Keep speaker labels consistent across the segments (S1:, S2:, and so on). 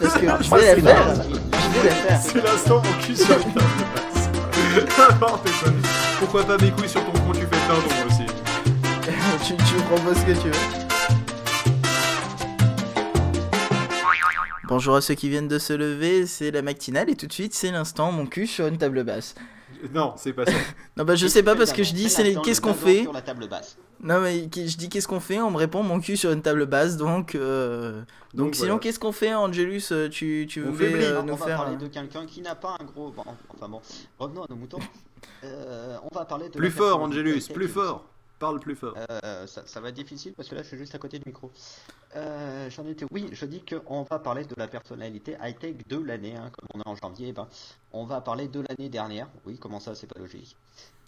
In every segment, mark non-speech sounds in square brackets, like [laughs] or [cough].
S1: Parce que.
S2: C'est l'instant mon cul sur une. Pourquoi pas mes couilles sur ton compte, tu fais plein don aussi. [laughs]
S1: tu, tu proposes ce que tu veux. Bonjour à ceux qui viennent de se lever, c'est la matinale et tout de suite c'est l'instant mon cul sur une table basse.
S2: Non, c'est pas ça. [laughs]
S1: Non bah je sais pas parce que je dis c'est qu'est-ce qu'on fait
S3: Sur la table basse.
S1: Non mais qui- je dis qu'est-ce qu'on fait on me répond mon cul sur une table basse donc euh, donc,
S2: Donc,
S1: sinon
S2: voilà.
S1: qu'est-ce qu'on fait Angelus euh, tu tu voulais
S2: faiblit.
S1: euh,
S3: on
S1: nous
S3: va
S1: faire
S3: parler de quelqu'un qui n'a pas un gros. bon, enfin bon, revenons à nos moutons. [laughs] Euh, on va parler de.
S2: Plus fort, Angelus, plus fort. Plus fort.
S3: Euh, ça, va être difficile parce que là je suis juste à côté du micro. Euh, J'en étais. Oui, je dis qu'on va parler de la personnalité high-tech de l'année. hein, comme on est en janvier, ben, on va parler de l'année dernière. Oui, comment ça, c'est pas logique.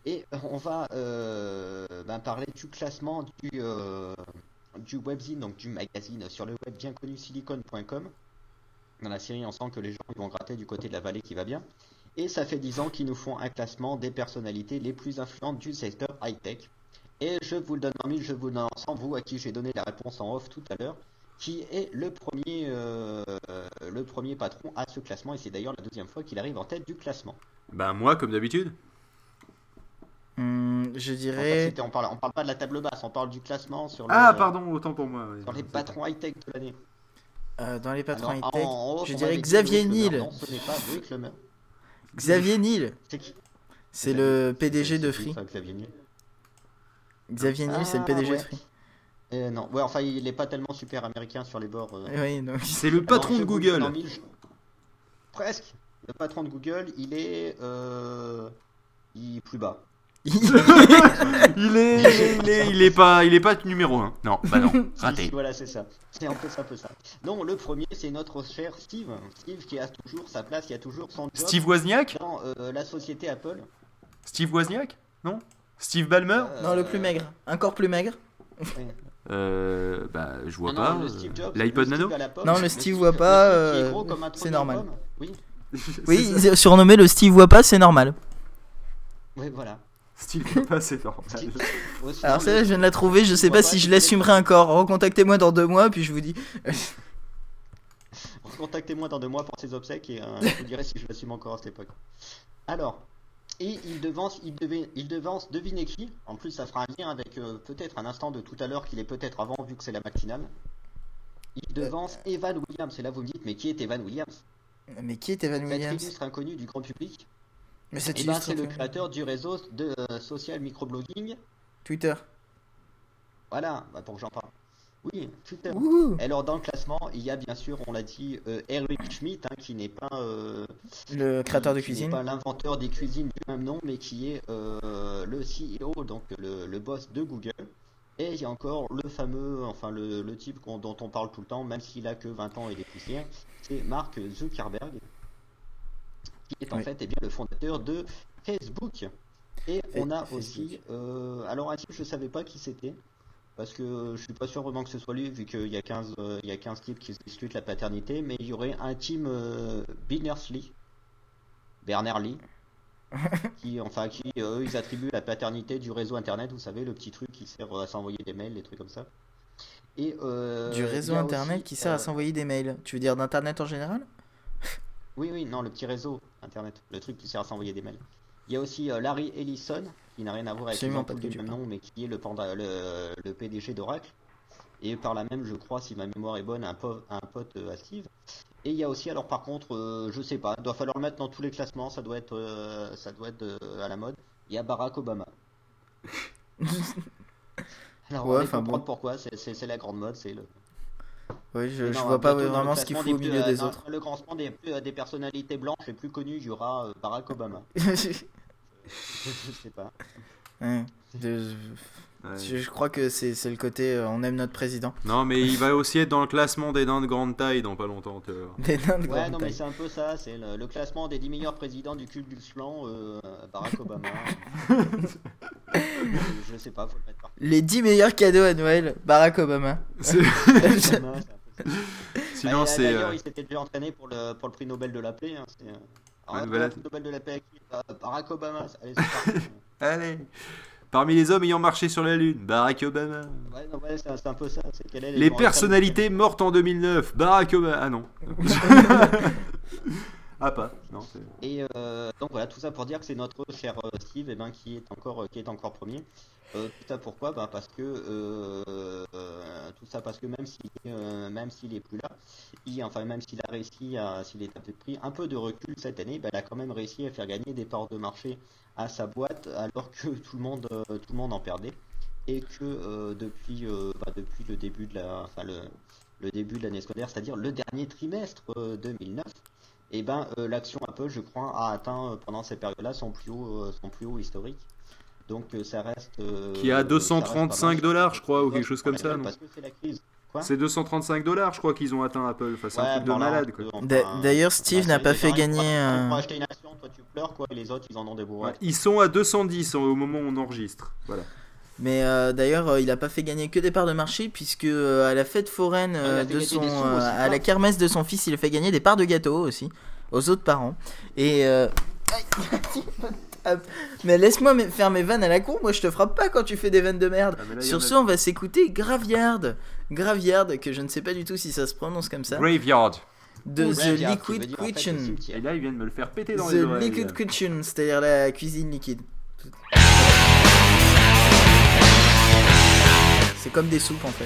S3: Et on va euh, ben, parler du classement du, euh, du webzine, donc du magazine sur le web bien connu silicon.com. Dans la série, on sent que les gens vont gratter du côté de la vallée qui va bien. Et ça fait 10 ans qu'ils nous font un classement des personnalités les plus influentes du secteur high-tech. Et je vous le donne en mille, je vous le donne en cent, vous à qui j'ai donné la réponse en off tout à l'heure, qui est le premier, euh, le premier patron à ce classement, et c'est d'ailleurs la deuxième fois qu'il arrive en tête du classement.
S2: Bah moi, comme d'habitude.
S1: Hmm, je
S3: En fait,
S1: dirais
S3: on, parle, on parle pas de la table basse, on parle du classement sur, le-
S2: Ah, pardon, autant pour moi. oui.
S3: sur les patrons high-tech de l'année.
S1: euh, dans les patrons
S3: Alors, en off,
S1: je dirais Xavier. Niel
S3: Non, ce n'est pas.
S1: Xavier Niel
S3: C'est qui
S1: c'est le PDG de Free
S3: ça, Xavier Niel?
S1: Xavier Niel c'est le
S3: Ah,
S1: PDG de. Free
S3: Euh, Non, ouais, enfin, il est pas tellement super américain sur les bords. euh.
S1: oui donc
S2: C'est le patron
S3: Non,
S2: de Google.
S3: mille, Presque. Le patron de Google, il est, euh... il est plus bas. [laughs] [laughs]
S2: Il est, il est, il est pas, il est pas numéro 1. Non, bah non, [laughs] raté.
S3: voilà, c'est ça. C'est un peu ça, un peu ça. Non, le premier, c'est notre cher Steve. Steve qui a toujours sa place, qui a toujours son job
S2: Steve Wozniak
S3: dans euh, la société Apple.
S2: Steve Wozniak Non? Steve Ballmer
S3: Euh,
S1: non le plus maigre encore plus maigre.
S2: Euh, bah je vois
S3: Ah non,
S2: pas. euh, L'iPod Nano
S1: Non, le Steve voit pas, euh, c'est normal.
S3: pomme. Oui, [laughs]
S1: oui surnommé le Steve voit pas c'est normal
S3: oui, voilà.
S2: Steve voit pas, c'est normal.
S3: Steve-
S1: alors
S3: le-
S1: je viens de la trouver je sais pas
S3: pas,
S1: si je l'assumerai encore recontactez-moi dans deux mois puis je vous dis [laughs]
S3: Contactez-moi dans deux mois pour ses obsèques et euh, je vous dirai si je l'assume encore à cette époque. Alors, et il devance, il, devait, il devance, devinez qui En plus, ça fera un lien avec euh, peut-être un instant de tout à l'heure qu'il est peut-être avant vu que c'est la matinale. Il devance Evan Williams. Et là, vous me dites, mais qui est Evan Williams?
S1: Mais qui est Evan
S3: Cet
S1: Williams?
S3: illustre inconnu du grand public.
S1: mais cet
S3: Eh ben, c'est le créateur du réseau de euh, social microblogging.
S1: Twitter
S3: Voilà, bah, pour que j'en parle. Oui, Twitter.
S1: Ouh,
S3: Alors dans le classement, il y a bien sûr, on l'a dit, euh, Eric Schmidt, hein, qui n'est pas euh,
S1: le créateur de
S3: qui
S1: cuisine
S3: pas l'inventeur des cuisines du même nom, mais qui est euh, le CEO, donc le, le boss de Google. Et il y a encore le fameux, enfin le, le type dont on parle tout le temps, même s'il a que 20 ans et des poussières, c'est Mark Zuckerberg, qui est en
S1: Oui.
S3: fait eh bien, le fondateur de Facebook. Et on a
S1: Facebook.
S3: aussi, euh, alors un type, je savais pas qui c'était, parce que je suis pas sûr vraiment que ce soit lui, vu qu'il y a 15, euh, il y a 15 types qui discutent la paternité, mais il y aurait un team euh, Berners-Lee, Berners-Lee, [laughs] qui, enfin, qui, euh, eux, ils attribuent la paternité du réseau internet, vous savez, le petit truc qui sert à s'envoyer des mails, des trucs comme ça. Et, euh,
S1: du réseau internet
S3: aussi,
S1: qui sert à
S3: euh,
S1: s'envoyer des mails tu veux dire d'internet en général?
S3: Oui, oui, non, le petit réseau internet, le truc qui sert à s'envoyer des mails. Il y a aussi euh, Larry Ellison, qui n'a rien à voir avec
S1: Absolument
S3: du
S1: tu
S3: même nom, mais qui est le, panda- le, le PDG d'Oracle. Et par là même, je crois, si ma mémoire est bonne, un, po- un pote euh, à Steve. Et il y a aussi, alors par contre, euh, je sais pas, il doit falloir le mettre dans tous les classements, ça doit être, euh, ça doit être euh, à la mode. Il y a Barack Obama. [laughs] Alors,
S1: Ouais,
S3: on va
S1: enfin
S3: comprendre
S1: bon.
S3: pourquoi, c'est la grande mode, c'est le.
S1: Oui je,
S3: Mais
S1: je
S3: non,
S1: vois pas vraiment ce qu'il faut au
S3: des
S1: milieu des
S3: euh,
S1: autres
S3: dans Le classement des, plus- des personnalités blanches les plus connues, il y aura euh, Barack Obama. [laughs] je sais pas.
S1: Ouais, de-
S2: Ouais.
S1: je, je crois que c'est c'est le côté euh, on aime notre président
S2: Non, mais il va [laughs] aussi être dans le classement des nains de grande taille dans pas longtemps. tu vois.
S1: des nains de
S3: Ouais,
S1: grande
S3: non, mais c'est un peu ça. C'est le, le classement des 10 meilleurs présidents du culte du clan, euh, Barack Obama. [laughs] je, je sais pas, faut le mettre par
S1: les 10 meilleurs cadeaux à Noël Barack Obama
S2: C'est-
S3: Obama, [laughs]
S2: Sinon,
S3: Bah,
S2: c'est.
S3: D'ailleurs,
S2: euh,
S3: il s'était déjà entraîné pour le, pour le prix Nobel de la paix. Hein, c'est, euh, alors,
S2: Ouais,
S3: après,
S2: voilà.
S3: le prix Nobel de la paix Bah, Barack Obama. [laughs] Allez, c'est parti.
S2: Allez Parmi les hommes ayant marché sur la Lune, Barack Obama.
S3: Ouais, non, ouais, c'est c'est un peu ça. c'est est
S2: Les personnalités mortes en 2009, Barack Obama. Ah non. [laughs] ah pas. Non.
S3: Et euh, donc voilà, tout ça pour dire que c'est notre cher euh, Steve eh ben, qui, est encore, euh, qui est encore premier. Euh, tout ça pourquoi? Ben, Parce que tout ça parce que même si euh, même s'il est plus là, il, enfin même s'il a réussi à s'il est un peu pris un peu de recul cette année, ben, il a quand même réussi à faire gagner des parts de marché à sa boîte alors que [laughs] tout le monde tout le monde en perdait et que depuis bah, depuis le début de la enfin le, le début de l'année scolaire, c'est-à-dire le dernier trimestre euh, 2009 et ben euh, l'action Apple, je crois, a atteint euh, pendant ces périodes-là son plus haut, euh, son plus haut historique. Donc euh, ça reste. euh,
S2: Qui est à
S3: ça reste pas
S2: 235
S3: mal.
S2: dollars, je crois, ou quelque chose comme ça,
S3: Parce que c'est la crise. Quoi
S2: C'est 235 dollars, je crois qu'ils ont atteint Apple. Enfin, c'est un truc de malade,
S1: D'ailleurs, Steve n'a pas fait gagner.
S3: Pour acheter une action, toi tu pleures, quoi, et les autres ils en ont des.
S2: Ouais, Ils sont à 210 au moment où on enregistre. Voilà.
S1: Mais euh, d'ailleurs, euh, il a pas fait gagner que des parts de marché, puisque euh, à la fête foraine
S3: Ah,
S1: euh, de son, euh,
S3: aussi,
S1: à la kermesse de son fils, il a fait gagner des parts de gâteau aussi aux autres parents. Et euh, [laughs] mais laisse-moi me- faire mes vannes à la con. Moi, je te frappe pas quand tu fais des vannes de merde.
S2: Ah, là,
S1: Sur
S2: a-
S1: ce, on va s'écouter Graveyard. Graveyard, que je ne sais pas du tout si ça se prononce comme ça.
S2: Graveyard.
S1: De The Liquid
S3: en fait,
S1: Kitchen.
S2: Et là, ils viennent me le faire péter dans les
S1: The
S2: oreilles.
S1: Liquid Kitchen, c'est-à-dire la cuisine liquide. C'est comme des soupes en fait.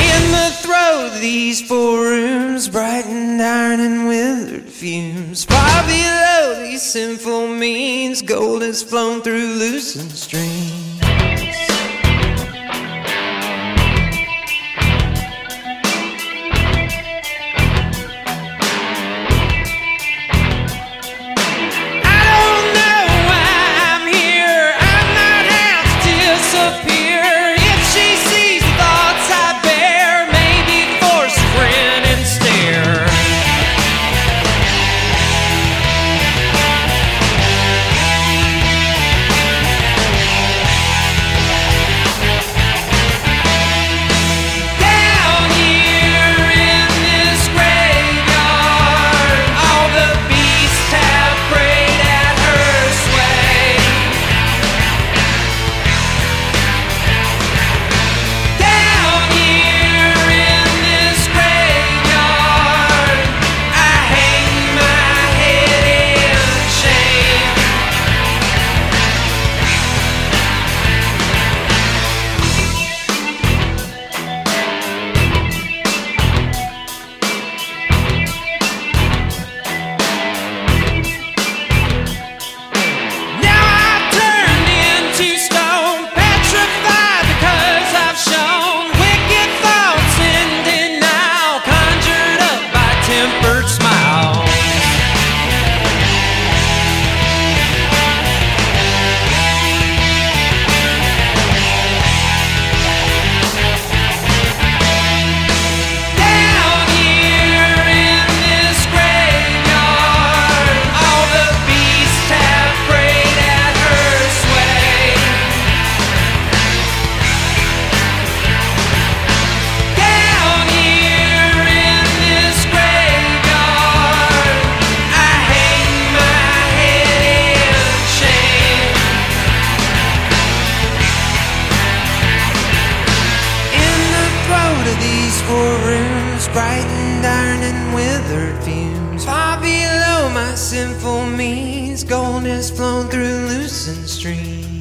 S4: In the throat of these four rooms, bright and iron and withered fumes. Far below these sinful means, gold has flown through loosened streams. Far below my sinful means, gold has flown through loosened streams.